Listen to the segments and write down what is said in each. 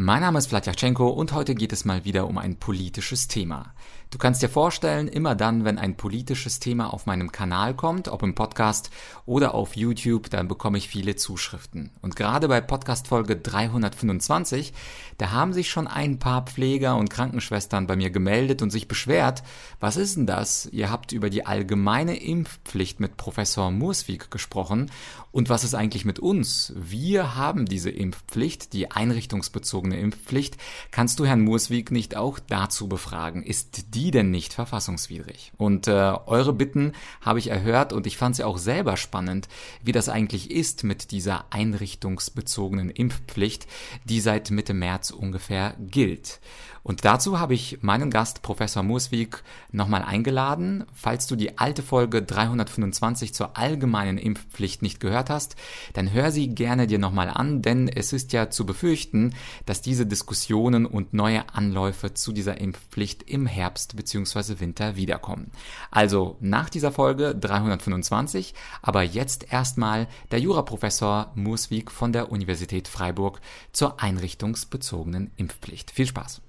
Mein Name ist Vladyachenko und heute geht es mal wieder um ein politisches Thema. Du kannst dir vorstellen, immer dann, wenn ein politisches Thema auf meinem Kanal kommt, ob im Podcast oder auf YouTube, dann bekomme ich viele Zuschriften. Und gerade bei Podcast Folge 325, da haben sich schon ein paar Pfleger und Krankenschwestern bei mir gemeldet und sich beschwert, was ist denn das? Ihr habt über die allgemeine Impfpflicht mit Professor Murswig gesprochen und was ist eigentlich mit uns? Wir haben diese Impfpflicht, die einrichtungsbezogene Impfpflicht. Kannst du Herrn Murswig nicht auch dazu befragen? Ist die denn nicht verfassungswidrig? Und äh, eure Bitten habe ich erhört und ich fand sie auch selber spannend, wie das eigentlich ist mit dieser einrichtungsbezogenen Impfpflicht, die seit Mitte März ungefähr gilt. Und dazu habe ich meinen Gast Professor Murswig nochmal eingeladen. Falls du die alte Folge 325 zur allgemeinen Impfpflicht nicht gehört hast, dann hör sie gerne dir nochmal an, denn es ist ja zu befürchten, dass diese Diskussionen und neue Anläufe zu dieser Impfpflicht im Herbst bzw. Winter wiederkommen. Also nach dieser Folge 325, aber jetzt erstmal der Juraprofessor Murswig von der Universität Freiburg zur einrichtungsbezogenen Impfpflicht. Viel Spaß!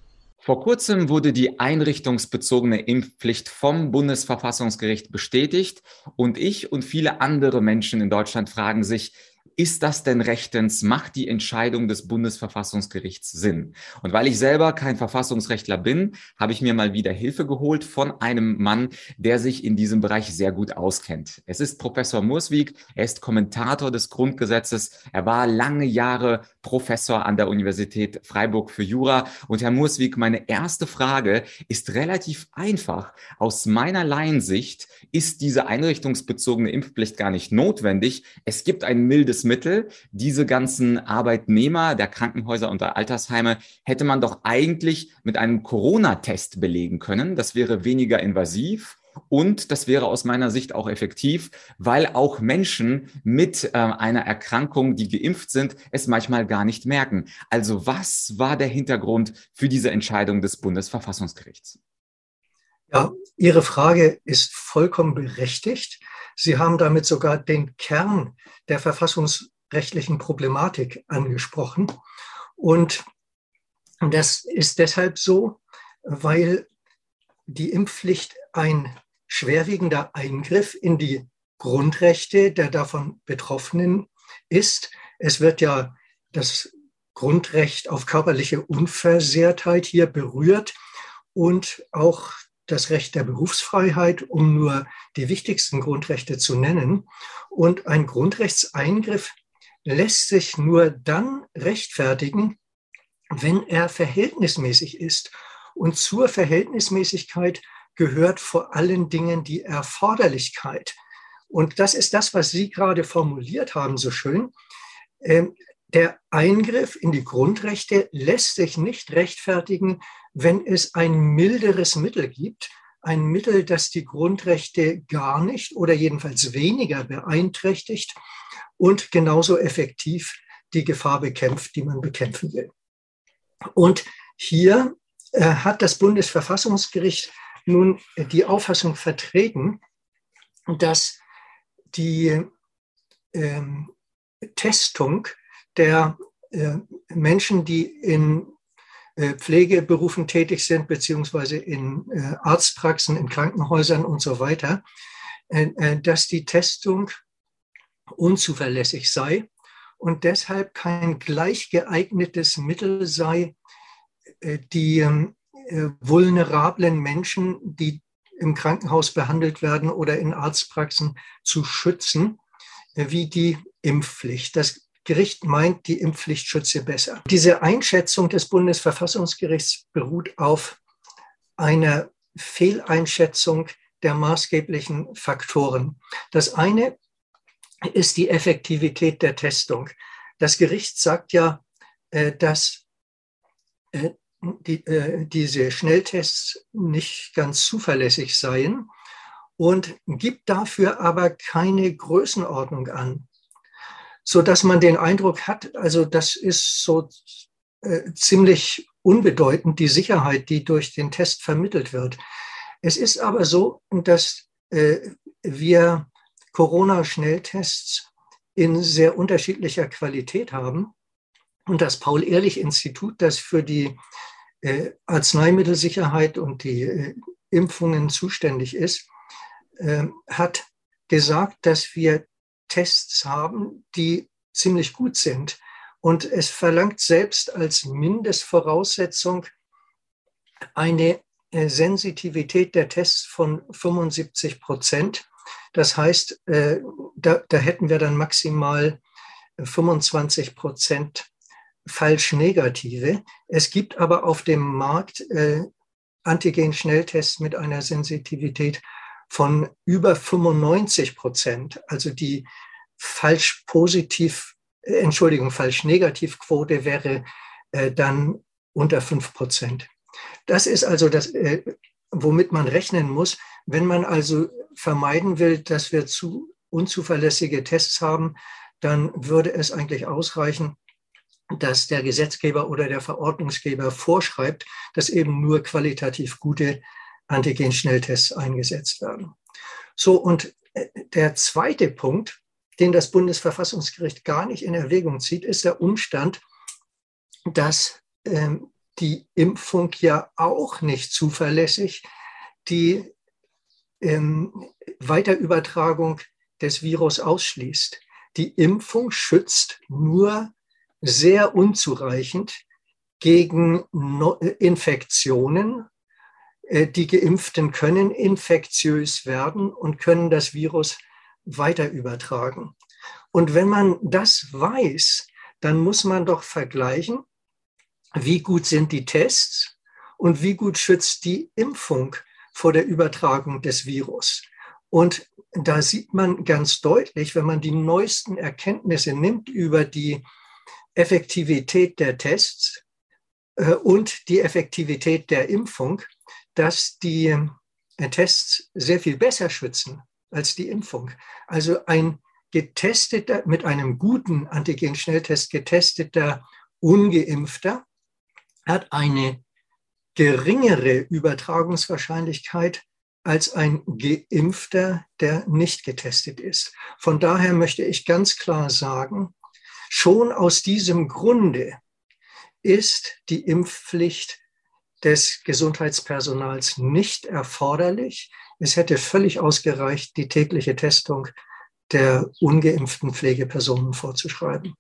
Vor kurzem wurde die einrichtungsbezogene Impfpflicht vom Bundesverfassungsgericht bestätigt und ich und viele andere Menschen in Deutschland fragen sich, ist das denn rechtens? Macht die Entscheidung des Bundesverfassungsgerichts Sinn? Und weil ich selber kein Verfassungsrechtler bin, habe ich mir mal wieder Hilfe geholt von einem Mann, der sich in diesem Bereich sehr gut auskennt. Es ist Professor Murswig. Er ist Kommentator des Grundgesetzes. Er war lange Jahre Professor an der Universität Freiburg für Jura. Und Herr Murswig, meine erste Frage ist relativ einfach. Aus meiner Laiensicht ist diese einrichtungsbezogene Impfpflicht gar nicht notwendig. Es gibt ein mildes Mittel. Diese ganzen Arbeitnehmer der Krankenhäuser und der Altersheime hätte man doch eigentlich mit einem Corona-Test belegen können. Das wäre weniger invasiv. Und das wäre aus meiner Sicht auch effektiv, weil auch Menschen mit äh, einer Erkrankung, die geimpft sind, es manchmal gar nicht merken. Also was war der Hintergrund für diese Entscheidung des Bundesverfassungsgerichts? Ja, Ihre Frage ist vollkommen berechtigt. Sie haben damit sogar den Kern der verfassungsrechtlichen Problematik angesprochen. Und das ist deshalb so, weil die Impfpflicht ein schwerwiegender Eingriff in die Grundrechte der davon Betroffenen ist. Es wird ja das Grundrecht auf körperliche Unversehrtheit hier berührt und auch das Recht der Berufsfreiheit, um nur die wichtigsten Grundrechte zu nennen. Und ein Grundrechtseingriff lässt sich nur dann rechtfertigen, wenn er verhältnismäßig ist. Und zur Verhältnismäßigkeit gehört vor allen Dingen die Erforderlichkeit. Und das ist das, was Sie gerade formuliert haben, so schön. Der Eingriff in die Grundrechte lässt sich nicht rechtfertigen, wenn es ein milderes Mittel gibt, ein Mittel, das die Grundrechte gar nicht oder jedenfalls weniger beeinträchtigt und genauso effektiv die Gefahr bekämpft, die man bekämpfen will. Und hier äh, hat das Bundesverfassungsgericht nun die Auffassung vertreten, dass die ähm, Testung der äh, Menschen, die in äh, Pflegeberufen tätig sind, beziehungsweise in äh, Arztpraxen, in Krankenhäusern und so weiter, dass die Testung unzuverlässig sei und deshalb kein gleich geeignetes Mittel sei, die ähm, vulnerablen Menschen, die im Krankenhaus behandelt werden oder in Arztpraxen zu schützen, wie die Impfpflicht. Das Gericht meint, die Impfpflicht schütze besser. Diese Einschätzung des Bundesverfassungsgerichts beruht auf einer Fehleinschätzung der maßgeblichen Faktoren. Das eine ist die Effektivität der Testung. Das Gericht sagt ja, äh, dass äh, äh, diese Schnelltests nicht ganz zuverlässig seien und gibt dafür aber keine Größenordnung an so dass man den Eindruck hat, also das ist so äh, ziemlich unbedeutend, die Sicherheit, die durch den Test vermittelt wird. Es ist aber so, dass äh, wir Corona-Schnelltests in sehr unterschiedlicher Qualität haben. Und das Paul-Ehrlich-Institut, das für die äh, Arzneimittelsicherheit und die äh, Impfungen zuständig ist, äh, hat gesagt, dass wir Tests haben, die ziemlich gut sind. Und es verlangt selbst als Mindestvoraussetzung eine äh, Sensitivität der Tests von 75 Prozent. Das heißt, äh, da, da hätten wir dann maximal 25 Prozent falsch negative. Es gibt aber auf dem Markt äh, Antigen-Schnelltests mit einer Sensitivität von über 95 Prozent. Also die falsch positiv, äh, Entschuldigung, falsch negativ Quote wäre äh, dann unter 5 Prozent. Das ist also das, äh, womit man rechnen muss. Wenn man also vermeiden will, dass wir zu unzuverlässige Tests haben, dann würde es eigentlich ausreichen, dass der Gesetzgeber oder der Verordnungsgeber vorschreibt, dass eben nur qualitativ gute Antigen-Schnelltests eingesetzt werden. So, und äh, der zweite Punkt, den das Bundesverfassungsgericht gar nicht in Erwägung zieht, ist der Umstand, dass ähm, die Impfung ja auch nicht zuverlässig die ähm, Weiterübertragung des Virus ausschließt. Die Impfung schützt nur sehr unzureichend gegen Infektionen. Äh, die Geimpften können infektiös werden und können das Virus weiter übertragen. Und wenn man das weiß, dann muss man doch vergleichen, wie gut sind die Tests und wie gut schützt die Impfung vor der Übertragung des Virus. Und da sieht man ganz deutlich, wenn man die neuesten Erkenntnisse nimmt über die Effektivität der Tests äh, und die Effektivität der Impfung, dass die äh, Tests sehr viel besser schützen als die Impfung. Also ein getesteter, mit einem guten Antigen-Schnelltest getesteter Ungeimpfter hat eine geringere Übertragungswahrscheinlichkeit als ein Geimpfter, der nicht getestet ist. Von daher möchte ich ganz klar sagen, schon aus diesem Grunde ist die Impfpflicht des Gesundheitspersonals nicht erforderlich. Es hätte völlig ausgereicht, die tägliche Testung der ungeimpften Pflegepersonen vorzuschreiben.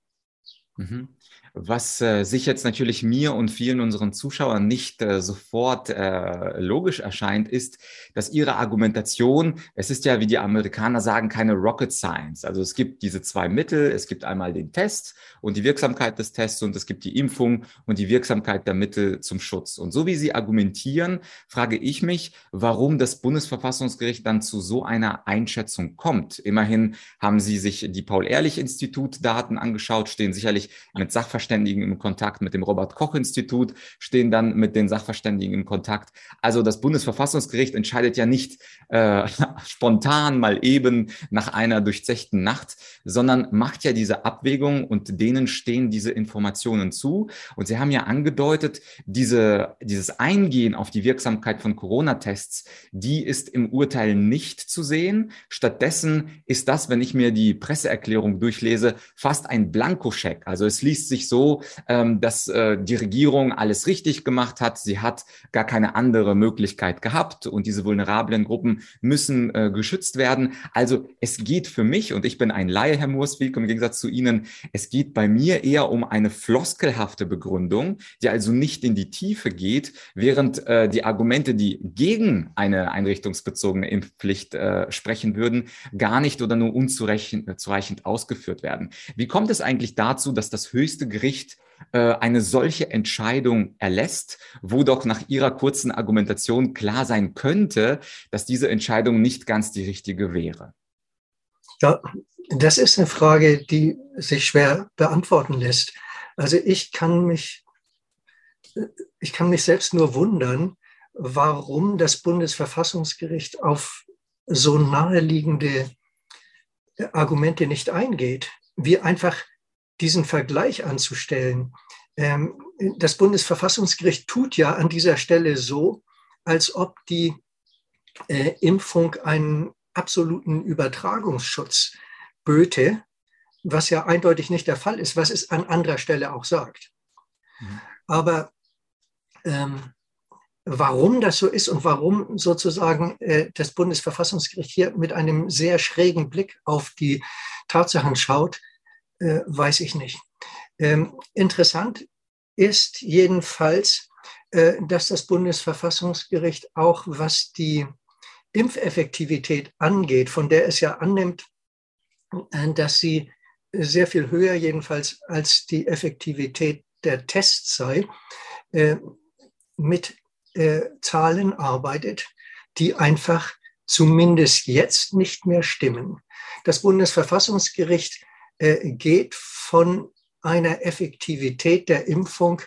Mhm. Was äh, sich jetzt natürlich mir und vielen unseren Zuschauern nicht äh, sofort äh, logisch erscheint, ist, dass ihre Argumentation, es ist ja, wie die Amerikaner sagen, keine Rocket Science. Also es gibt diese zwei Mittel, es gibt einmal den Test und die Wirksamkeit des Tests und es gibt die Impfung und die Wirksamkeit der Mittel zum Schutz. Und so wie Sie argumentieren, frage ich mich, warum das Bundesverfassungsgericht dann zu so einer Einschätzung kommt. Immerhin haben Sie sich die Paul-Ehrlich-Institut-Daten angeschaut, stehen sicherlich mit Sachverständigen Sachverständigen im Kontakt, mit dem Robert Koch Institut, stehen dann mit den Sachverständigen in Kontakt. Also das Bundesverfassungsgericht entscheidet ja nicht äh, spontan mal eben nach einer durchzechten Nacht, sondern macht ja diese Abwägung und denen stehen diese Informationen zu. Und Sie haben ja angedeutet, diese, dieses Eingehen auf die Wirksamkeit von Corona-Tests, die ist im Urteil nicht zu sehen. Stattdessen ist das, wenn ich mir die Presseerklärung durchlese, fast ein Blankoscheck. Also es liest sich so, ähm, dass äh, die Regierung alles richtig gemacht hat. Sie hat gar keine andere Möglichkeit gehabt und diese vulnerablen Gruppen müssen äh, geschützt werden. Also es geht für mich, und ich bin ein Laie, Herr Murswijk, im Gegensatz zu Ihnen, es geht bei mir eher um eine floskelhafte Begründung, die also nicht in die Tiefe geht, während äh, die Argumente, die gegen eine einrichtungsbezogene Impfpflicht sprechen würden, gar nicht oder nur unzureichend ausgeführt werden. Wie kommt es eigentlich dazu, dass das höchste Gericht äh, eine solche Entscheidung erlässt, wo doch nach Ihrer kurzen Argumentation klar sein könnte, dass diese Entscheidung nicht ganz die richtige wäre? Ja, das ist eine Frage, die sich schwer beantworten lässt. Also ich kann mich, ich kann mich selbst nur wundern, warum das Bundesverfassungsgericht auf so naheliegende Argumente nicht eingeht, wie einfach diesen Vergleich anzustellen. Ähm, das Bundesverfassungsgericht tut ja an dieser Stelle so, als ob die äh, Impfung einen absoluten Übertragungsschutz böte, was ja eindeutig nicht der Fall ist, was es an anderer Stelle auch sagt. Mhm. Aber ähm, warum das so ist und warum sozusagen äh, das Bundesverfassungsgericht hier mit einem sehr schrägen Blick auf die Tatsachen schaut, äh, weiß ich nicht. Ähm, interessant ist jedenfalls, äh, dass das Bundesverfassungsgericht auch, was die Impfeffektivität angeht, von der es ja annimmt, äh, dass sie sehr viel höher jedenfalls als die Effektivität der Tests sei, äh, mit äh, Zahlen arbeitet, die einfach zumindest jetzt nicht mehr stimmen. Das Bundesverfassungsgericht geht von einer Effektivität der Impfung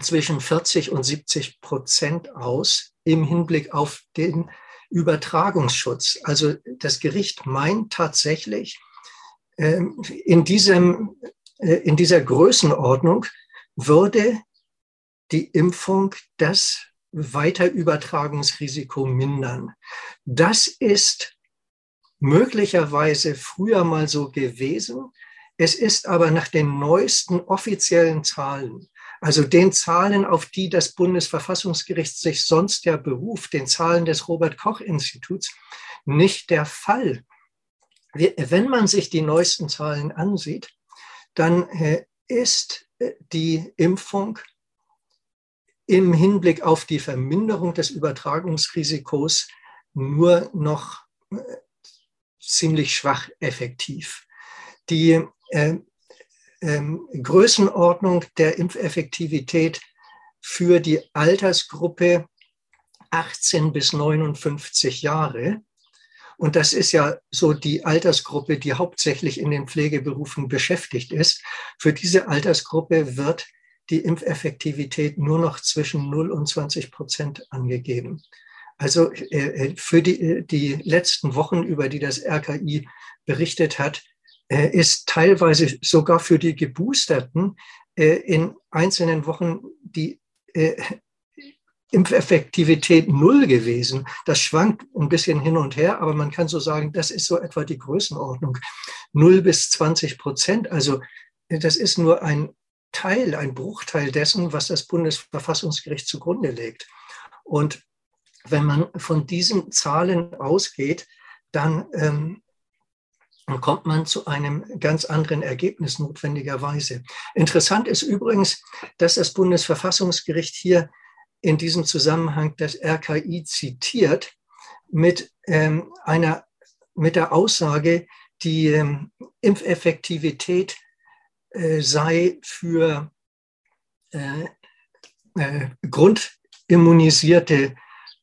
zwischen 40 und 70 Prozent aus im Hinblick auf den Übertragungsschutz. Also das Gericht meint tatsächlich, ähm, in, diesem, äh, in dieser Größenordnung würde die Impfung das Weiterübertragungsrisiko mindern. Das ist möglicherweise früher mal so gewesen. Es ist aber nach den neuesten offiziellen Zahlen, also den Zahlen, auf die das Bundesverfassungsgericht sich sonst ja beruft, den Zahlen des Robert Koch Instituts, nicht der Fall. Wenn man sich die neuesten Zahlen ansieht, dann äh, ist äh, die Impfung im Hinblick auf die Verminderung des Übertragungsrisikos nur noch äh, ziemlich schwach effektiv. Die äh, äh, Größenordnung der Impfeffektivität für die Altersgruppe 18 bis 59 Jahre, und das ist ja so die Altersgruppe, die hauptsächlich in den Pflegeberufen beschäftigt ist. Für diese Altersgruppe wird die Impfeffektivität nur noch zwischen 0 und 20 Prozent angegeben. Also äh, äh, für die, äh, die letzten Wochen, über die das RKI berichtet hat, ist teilweise sogar für die Geboosterten in einzelnen Wochen die Impfeffektivität null gewesen. Das schwankt ein bisschen hin und her, aber man kann so sagen, das ist so etwa die Größenordnung. Null bis 20 Prozent. Also das ist nur ein Teil, ein Bruchteil dessen, was das Bundesverfassungsgericht zugrunde legt. Und wenn man von diesen Zahlen ausgeht, dann ähm, kommt man zu einem ganz anderen Ergebnis notwendigerweise. Interessant ist übrigens, dass das Bundesverfassungsgericht hier in diesem Zusammenhang das RKI zitiert mit ähm, einer mit der Aussage, die ähm, Impfeffektivität äh, sei für äh, äh, Grundimmunisierte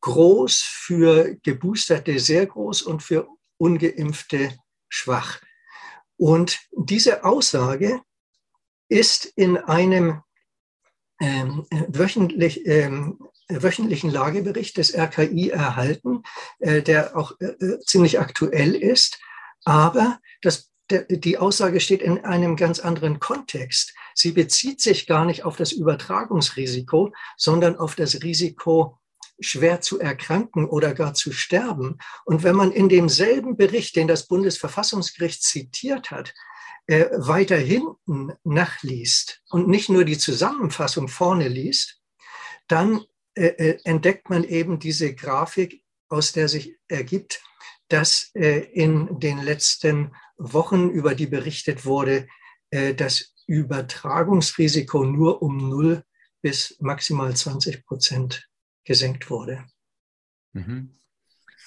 groß, für Geboosterte sehr groß und für Ungeimpfte schwach. Und diese Aussage ist in einem ähm, wöchentlich, ähm, wöchentlichen Lagebericht des RKI erhalten, äh, der auch äh, äh, ziemlich aktuell ist. Aber das die Aussage steht in einem ganz anderen Kontext. Sie bezieht sich gar nicht auf das Übertragungsrisiko, sondern auf das Risiko, schwer zu erkranken oder gar zu sterben. Und wenn man in demselben Bericht, den das Bundesverfassungsgericht zitiert hat, äh, weiter hinten nachliest und nicht nur die Zusammenfassung vorne liest, dann äh, äh entdeckt man eben diese Grafik, aus der sich ergibt, dass in den letzten Wochen, über die berichtet wurde, das Übertragungsrisiko nur um 0 bis maximal 20 Prozent gesenkt wurde. Mhm.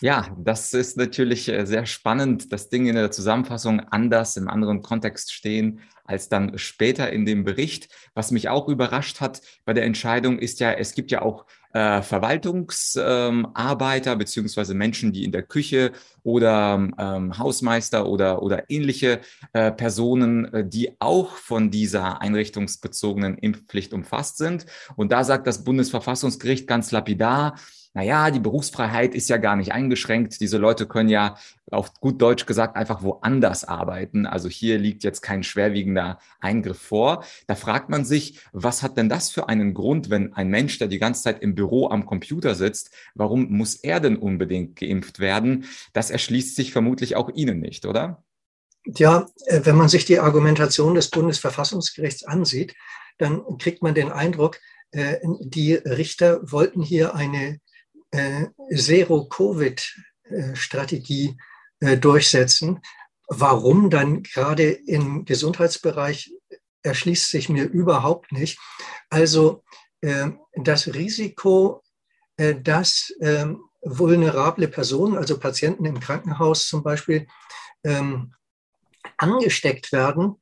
Ja, das ist natürlich äh, sehr spannend, dass Dinge in der Zusammenfassung anders, im anderen Kontext stehen als dann später in dem Bericht. Was mich auch überrascht hat bei der Entscheidung ist ja, es gibt ja auch äh, Verwaltungsarbeiter ähm, beziehungsweise Menschen, die in der Küche oder ähm, Hausmeister oder, oder ähnliche äh, Personen, äh, die auch von dieser einrichtungsbezogenen Impfpflicht umfasst sind. Und da sagt das Bundesverfassungsgericht ganz lapidar, naja, die Berufsfreiheit ist ja gar nicht eingeschränkt. Diese Leute können ja auf gut Deutsch gesagt einfach woanders arbeiten. Also hier liegt jetzt kein schwerwiegender Eingriff vor. Da fragt man sich, was hat denn das für einen Grund, wenn ein Mensch, der die ganze Zeit im Büro am Computer sitzt, warum muss er denn unbedingt geimpft werden? Das erschließt sich vermutlich auch Ihnen nicht, oder? Ja, äh, wenn man sich die Argumentation des Bundesverfassungsgerichts ansieht, dann kriegt man den Eindruck, äh, die Richter wollten hier eine Zero-Covid-Strategie durchsetzen. Warum dann gerade im Gesundheitsbereich erschließt sich mir überhaupt nicht. Also das Risiko, dass ähm, vulnerable Personen, also Patienten im Krankenhaus zum Beispiel, ähm, angesteckt werden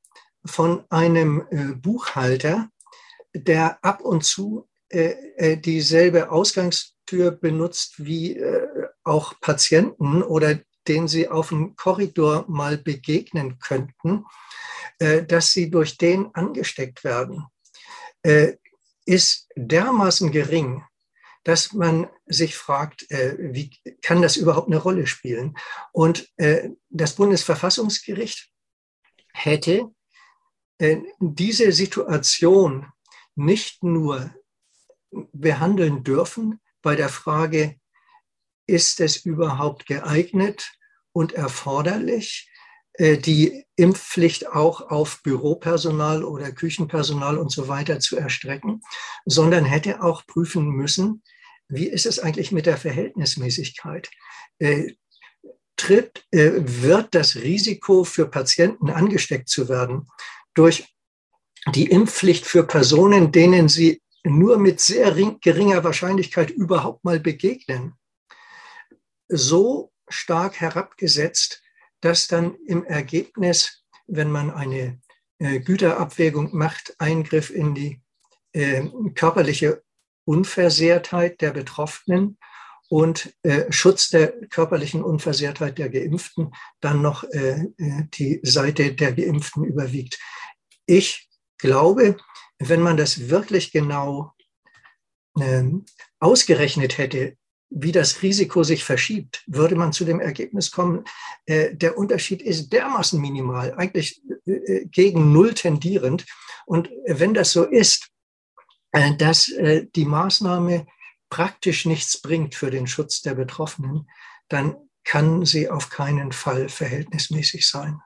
von einem äh, Buchhalter, der ab und zu äh, äh, dieselbe Ausgangstür benutzt wie auch Patienten oder denen sie auf dem Korridor mal begegnen könnten, dass sie durch den angesteckt werden, ist dermaßen gering, dass man sich fragt, wie kann das überhaupt eine Rolle spielen? Und das Bundesverfassungsgericht hätte äh, diese Situation nicht nur behandeln dürfen bei der Frage, ist es überhaupt geeignet und erforderlich, äh, die Impfpflicht auch auf Büropersonal oder Küchenpersonal und so weiter zu erstrecken, sondern hätte auch prüfen müssen, wie ist es eigentlich mit der Verhältnismäßigkeit? Äh, tritt, äh, wird das Risiko für Patienten angesteckt zu werden durch die Impfpflicht für Personen, denen sie nur mit sehr geringer Wahrscheinlichkeit überhaupt mal begegnen, so stark herabgesetzt, dass dann im Ergebnis, wenn man eine äh, Güterabwägung macht, Eingriff in die äh, körperliche Unversehrtheit der Betroffenen und äh, Schutz der körperlichen Unversehrtheit der Geimpften dann noch äh, äh, die Seite der Geimpften überwiegt. Ich glaube, wenn man das wirklich genau äh, ausgerechnet hätte, wie das Risiko sich verschiebt, würde man zu dem Ergebnis kommen, äh, der Unterschied ist dermaßen minimal, eigentlich äh, äh gegen Null tendierend. Und wenn das so ist, äh, dass äh, die Maßnahme praktisch nichts bringt für den Schutz der Betroffenen, dann kann sie auf keinen Fall verhältnismäßig sein.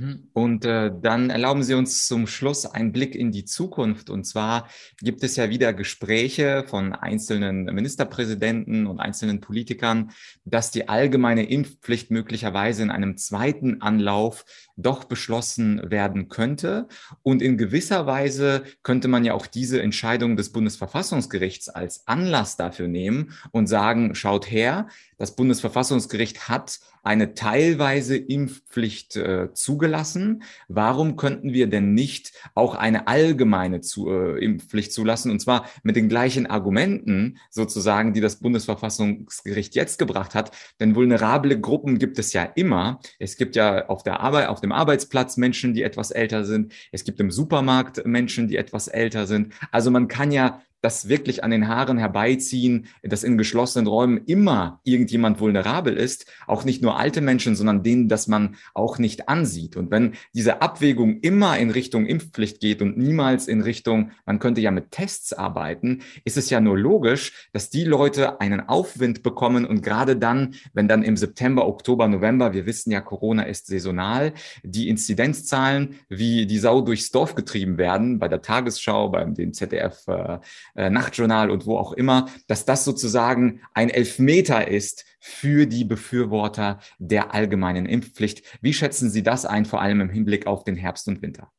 Mhm. Und äh, dann erlauben Sie uns zum Schluss einen Blick in die Zukunft. Und zwar gibt es ja wieder Gespräche von einzelnen Ministerpräsidenten und einzelnen Politikern, dass die allgemeine Impfpflicht möglicherweise in einem zweiten Anlauf doch beschlossen werden könnte. Und in gewisser Weise könnte man ja auch diese Entscheidung des Bundesverfassungsgerichts als Anlass dafür nehmen und sagen, schaut her, das Bundesverfassungsgericht hat eine teilweise Impfpflicht äh, zugelassen. Warum könnten wir denn nicht auch eine allgemeine zu, äh, Impfpflicht zulassen? Und zwar mit den gleichen Argumenten sozusagen, die das Bundesverfassungsgericht jetzt gebracht hat. Denn vulnerable Gruppen gibt es ja immer. Es gibt ja auf der Arbeit, auf dem Arbeitsplatz Menschen, die etwas älter sind. Es gibt im Supermarkt Menschen, die etwas älter sind. Also man kann ja das wirklich an den Haaren herbeiziehen, dass in geschlossenen Räumen immer irgendjemand vulnerabel ist, auch nicht nur alte Menschen, sondern denen, dass man auch nicht ansieht. Und wenn diese Abwägung immer in Richtung Impfpflicht geht und niemals in Richtung, man könnte ja mit Tests arbeiten, ist es ja nur logisch, dass die Leute einen Aufwind bekommen und gerade dann, wenn dann im September, Oktober, November, wir wissen ja, Corona ist saisonal, die Inzidenzzahlen wie die Sau durchs Dorf getrieben werden, bei der Tagesschau, beim dem ZDF äh, äh, Nachtjournal und wo auch immer, dass das sozusagen ein Elfmeter ist für die Befürworter der allgemeinen Impfpflicht. Wie schätzen Sie das ein, vor allem im Hinblick auf den Herbst und Winter?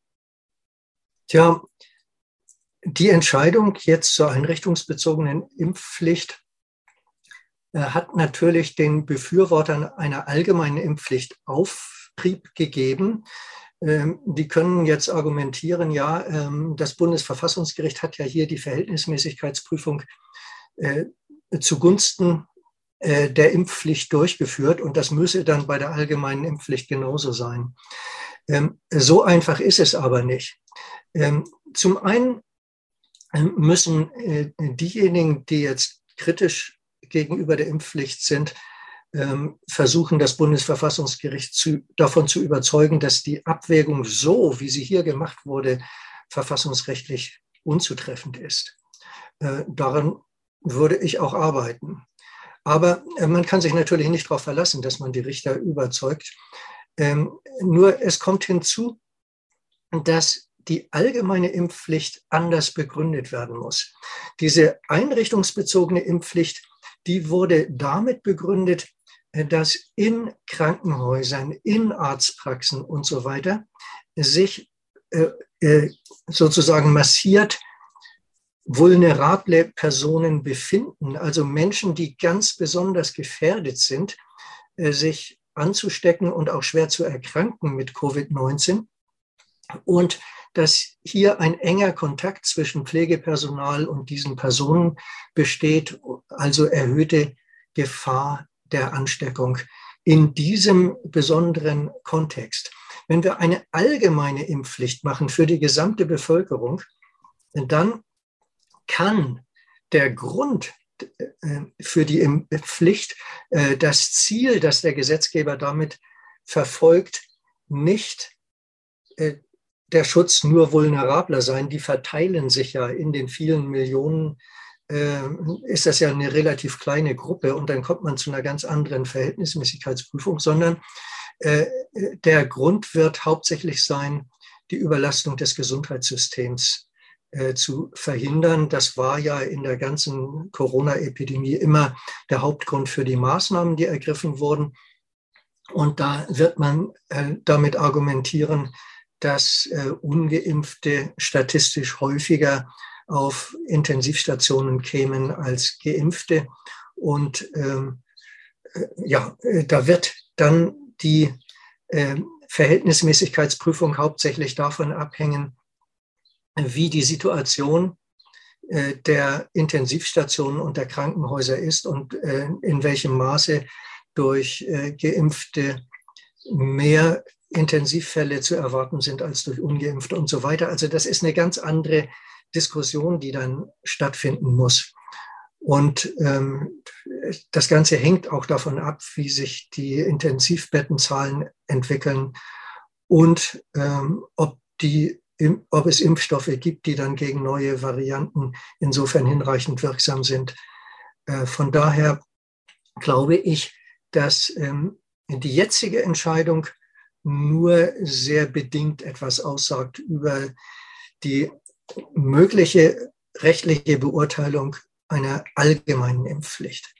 Tja, die Entscheidung jetzt zur einrichtungsbezogenen Impfpflicht äh, hat natürlich den Befürwortern einer allgemeinen Impfpflicht Auftrieb gegeben. Ähm, die können jetzt argumentieren, ja, ähm, das Bundesverfassungsgericht hat ja hier die Verhältnismäßigkeitsprüfung äh, zugunsten äh, der Impfpflicht durchgeführt und das müsse dann bei der allgemeinen Impfpflicht genauso sein. Ähm, so einfach ist es aber nicht. Zum einen müssen äh, diejenigen, die jetzt kritisch gegenüber der Impfpflicht sind, versuchen das Bundesverfassungsgericht zu, davon zu überzeugen, dass die Abwägung so, wie sie hier gemacht wurde, verfassungsrechtlich unzutreffend ist. Äh, daran würde ich auch arbeiten. Aber äh, man kann sich natürlich nicht darauf verlassen, dass man die Richter überzeugt. Ähm, nur es kommt hinzu, dass die allgemeine Impfpflicht anders begründet werden muss. Diese einrichtungsbezogene Impfpflicht, die wurde damit begründet, dass in Krankenhäusern, in Arztpraxen und so weiter sich äh, äh, sozusagen massiert vulnerable Personen befinden, also Menschen, die ganz besonders gefährdet sind, äh, sich anzustecken und auch schwer zu erkranken mit Covid-19. Und dass hier ein enger Kontakt zwischen Pflegepersonal und diesen Personen besteht, also erhöhte Gefahr der Ansteckung in diesem besonderen Kontext. Wenn wir eine allgemeine Impfpflicht machen für die gesamte Bevölkerung, dann kann der Grund äh, für die Pflicht, äh, das Ziel, das der Gesetzgeber damit verfolgt, nicht äh, der Schutz nur vulnerabler sein. Die verteilen sich ja in den vielen Millionen, ist das ja eine relativ kleine Gruppe und dann kommt man zu einer ganz anderen Verhältnismäßigkeitsprüfung, sondern der Grund wird hauptsächlich sein, die Überlastung des Gesundheitssystems äh, zu verhindern. Das war ja in der ganzen Corona-Epidemie immer der Hauptgrund für die Maßnahmen, die ergriffen wurden. Und da wird man äh, damit argumentieren, dass äh, ungeimpfte statistisch häufiger auf Intensivstationen kämen als geimpfte. Und ähm, ja, da wird dann die Verhältnismäßigkeitsprüfung hauptsächlich davon abhängen, wie die Situation äh, der Intensivstationen und der Krankenhäuser ist und äh, in welchem Maße durch äh, Geimpfte mehr Intensivfälle zu erwarten sind als durch ungeimpfte und so weiter. Also das ist eine ganz andere Diskussion, die dann stattfinden muss. Und ähm, das Ganze hängt auch davon ab, wie sich die Intensivbettenzahlen entwickeln und ähm, ob die ob es Impfstoffe gibt, die dann gegen neue Varianten insofern hinreichend wirksam sind. Äh, von daher glaube ich, dass ähm, die jetzige Entscheidung nur sehr bedingt etwas aussagt über die mögliche rechtliche Beurteilung einer allgemeinen Impfpflicht.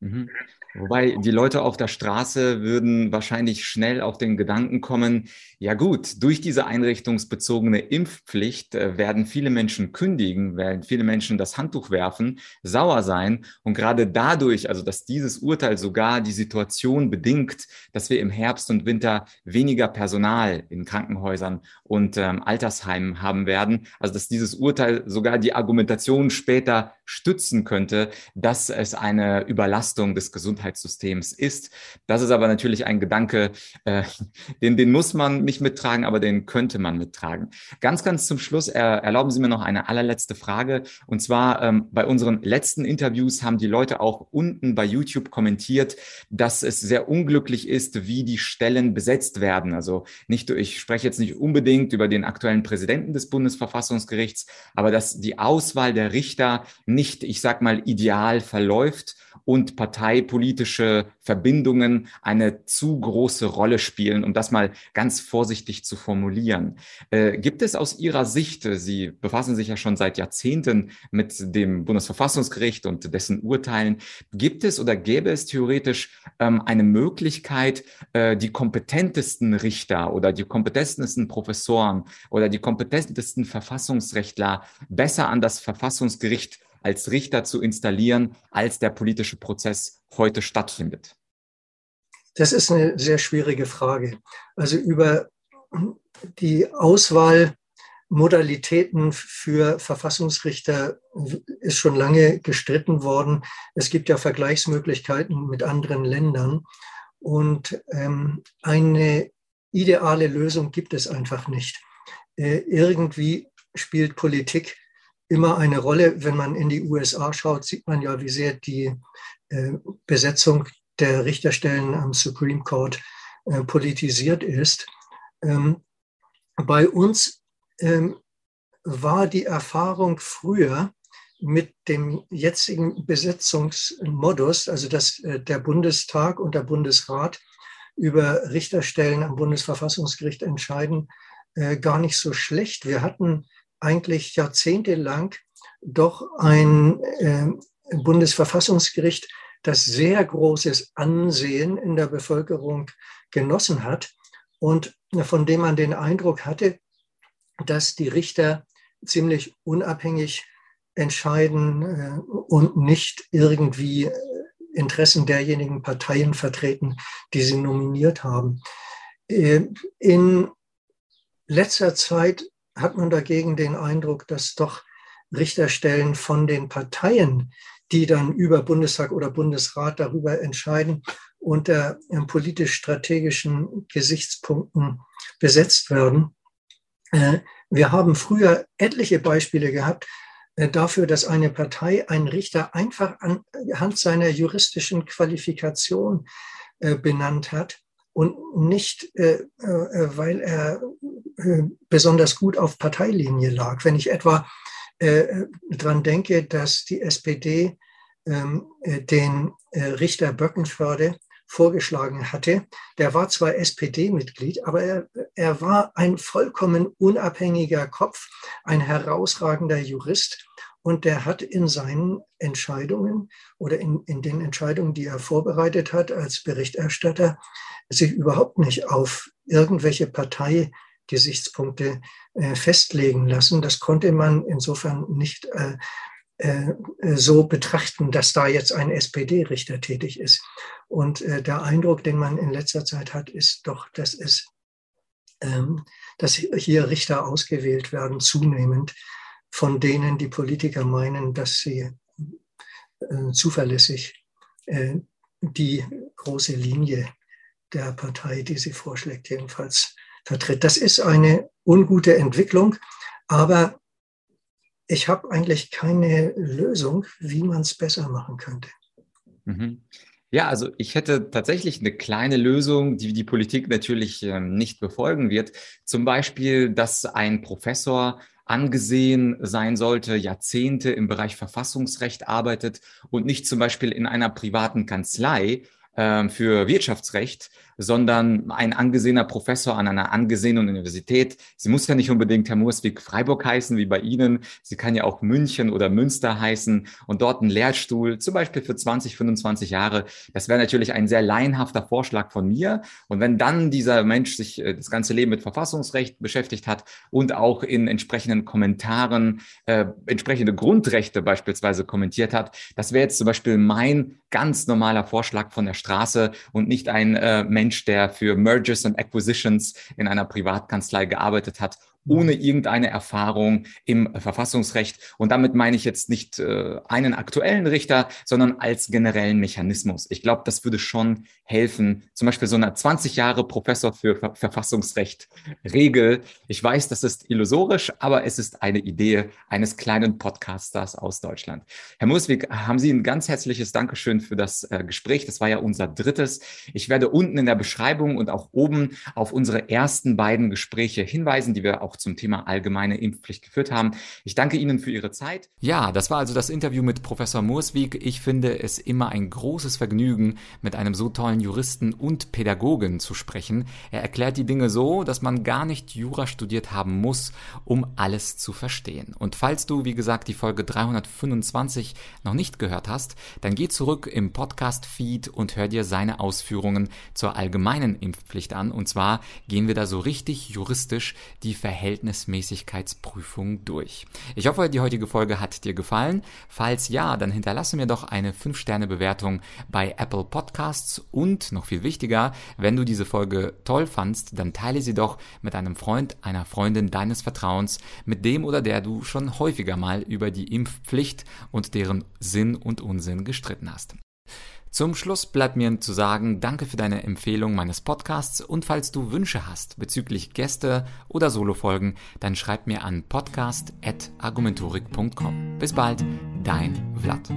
Mhm. Wobei die Leute auf der Straße würden wahrscheinlich schnell auf den Gedanken kommen, ja gut, durch diese einrichtungsbezogene Impfpflicht äh, werden viele Menschen kündigen, werden viele Menschen das Handtuch werfen, sauer sein. Und gerade dadurch, also dass dieses Urteil sogar die Situation bedingt, dass wir im Herbst und Winter weniger Personal in Krankenhäusern und ähm, Altersheimen haben werden, also dass dieses Urteil sogar die Argumentation später stützen könnte, dass es eine Überlastung des Gesundheitssystems ist. Das ist aber natürlich ein Gedanke, äh, den, den muss man nicht mittragen, aber den könnte man mittragen. Ganz, ganz zum Schluss äh, erlauben Sie mir noch eine allerletzte Frage. Und zwar ähm, bei unseren letzten Interviews haben die Leute auch unten bei YouTube kommentiert, dass es sehr unglücklich ist, wie die Stellen besetzt werden. Also nicht, ich spreche jetzt nicht unbedingt über den aktuellen Präsidenten des Bundesverfassungsgerichts, aber dass die Auswahl der Richter nicht, ich sag mal, ideal verläuft und parteipolitische Verbindungen eine zu große Rolle spielen, um das mal ganz vorsichtig zu formulieren. Äh, gibt es aus Ihrer Sicht, äh, Sie befassen sich ja schon seit Jahrzehnten mit dem Bundesverfassungsgericht und dessen Urteilen, gibt es oder gäbe es theoretisch ähm, eine Möglichkeit, äh, die kompetentesten Richter oder die kompetentesten Professoren oder die kompetentesten Verfassungsrechtler besser an das Verfassungsgericht als Richter zu installieren, als der politische Prozess heute stattfindet? Das ist eine sehr schwierige Frage. Also über die Auswahlmodalitäten für Verfassungsrichter ist schon lange gestritten worden. Es gibt ja Vergleichsmöglichkeiten mit anderen Ländern. Und ähm, eine ideale Lösung gibt es einfach nicht. Äh, irgendwie spielt Politik immer eine Rolle. Wenn man in die USA schaut, sieht man ja, wie sehr die äh, Besetzung der Richterstellen am Supreme Court äh, politisiert ist. Ähm, bei uns ähm, war die Erfahrung früher mit dem jetzigen Besetzungsmodus, also dass äh, der Bundestag und der Bundesrat über Richterstellen am Bundesverfassungsgericht entscheiden, äh, gar nicht so schlecht. Wir hatten eigentlich jahrzehntelang doch ein äh, Bundesverfassungsgericht, das sehr großes Ansehen in der Bevölkerung genossen hat und von dem man den Eindruck hatte, dass die Richter ziemlich unabhängig entscheiden äh, und nicht irgendwie äh, Interessen derjenigen Parteien vertreten, die sie nominiert haben. Äh, in letzter Zeit hat man dagegen den Eindruck, dass doch Richterstellen von den Parteien, die dann über Bundestag oder Bundesrat darüber entscheiden, unter politisch-strategischen Gesichtspunkten besetzt werden. Wir haben früher etliche Beispiele gehabt, äh, dafür, dass eine Partei einen Richter einfach anhand seiner juristischen Qualifikation äh, benannt hat und nicht, äh, weil er besonders gut auf Parteilinie lag. Wenn ich etwa daran denke, dass die SPD ähm, den Richter Böckenförde vorgeschlagen hatte. Der war zwar SPD-Mitglied, aber er, er war ein vollkommen unabhängiger Kopf, ein herausragender Jurist. Und der hat in seinen Entscheidungen oder in, in den Entscheidungen, die er vorbereitet hat als Berichterstatter, sich überhaupt nicht auf irgendwelche Parteigesichtspunkte äh, festlegen lassen. Das konnte man insofern nicht äh, äh, so betrachten, dass da jetzt ein SPD-Richter tätig ist. Und der Eindruck, den man in letzter Zeit hat, ist doch, dass es, ähm, dass hier Richter ausgewählt werden, zunehmend, von denen die Politiker meinen, dass sie zuverlässig die große Linie der Partei, die sie vorschlägt, jedenfalls vertritt. Das ist eine ungute Entwicklung, aber ich habe eigentlich keine Lösung, wie man es besser machen könnte. Mhm. Ja, also ich hätte tatsächlich eine kleine Lösung, die die Politik natürlich ähm, nicht befolgen wird. Zum Beispiel, dass ein Professor angesehen sein sollte, Jahrzehnte im Bereich Verfassungsrecht arbeitet und nicht zum Beispiel in einer privaten Kanzlei äh, für Wirtschaftsrecht sondern ein angesehener Professor an einer angesehenen Universität. Sie muss ja nicht unbedingt Herr Murswig Freiburg heißen, wie bei Ihnen. Sie kann ja auch München oder Münster heißen und dort einen Lehrstuhl, zum Beispiel für 20, 25 Jahre. Das wäre natürlich ein sehr laienhafter Vorschlag von mir. Und wenn dann dieser Mensch sich äh, das ganze Leben mit Verfassungsrecht beschäftigt hat und auch in entsprechenden Kommentaren äh, entsprechende Grundrechte beispielsweise kommentiert hat, das wäre jetzt zum Beispiel mein ganz normaler Vorschlag von der Straße und nicht ein äh, Mensch, Mensch, der für Mergers and Acquisitions in einer Privatkanzlei gearbeitet hat ohne irgendeine Erfahrung im Verfassungsrecht. Und damit meine ich jetzt nicht äh, einen aktuellen Richter, sondern als generellen Mechanismus. Ich glaube, das würde schon helfen. Zum Beispiel so eine 20 Jahre Professor für Ver Verfassungsrecht Regel. Ich weiß, das ist illusorisch, aber es ist eine Idee eines kleinen Podcasters aus Deutschland. Herr Muswig, haben Sie ein ganz herzliches Dankeschön für das äh, Gespräch. Das war ja unser drittes. Ich werde unten in der Beschreibung und auch oben auf unsere ersten beiden Gespräche hinweisen, die wir auch zum Thema allgemeine Impfpflicht geführt haben. Ich danke Ihnen für Ihre Zeit. Ja, das war also das Interview mit Professor Murswig. Ich finde es immer ein großes Vergnügen, mit einem so tollen Juristen und Pädagogen zu sprechen. Er erklärt die Dinge so, dass man gar nicht Jura studiert haben muss, um alles zu verstehen. Und falls du, wie gesagt, die Folge 325 noch nicht gehört hast, dann geh zurück im Podcast-Feed und hör dir seine Ausführungen zur allgemeinen Impfpflicht an. Und zwar gehen wir da so richtig juristisch die Verhältnisse Verhältnismäßigkeitsprüfung durch. Ich hoffe, die heutige Folge hat dir gefallen. Falls ja, dann hinterlasse mir doch eine 5-Sterne-Bewertung bei Apple Podcasts und noch viel wichtiger, wenn du diese Folge toll fandst, dann teile sie doch mit einem Freund, einer Freundin deines Vertrauens, mit dem oder der du schon häufiger mal über die Impfpflicht und deren Sinn und Unsinn gestritten hast. Zum Schluss bleibt mir zu sagen, danke für deine Empfehlung meines Podcasts und falls du Wünsche hast bezüglich Gäste oder Solofolgen, dann schreib mir an podcast.argumentorik.com. Bis bald, dein Vlad.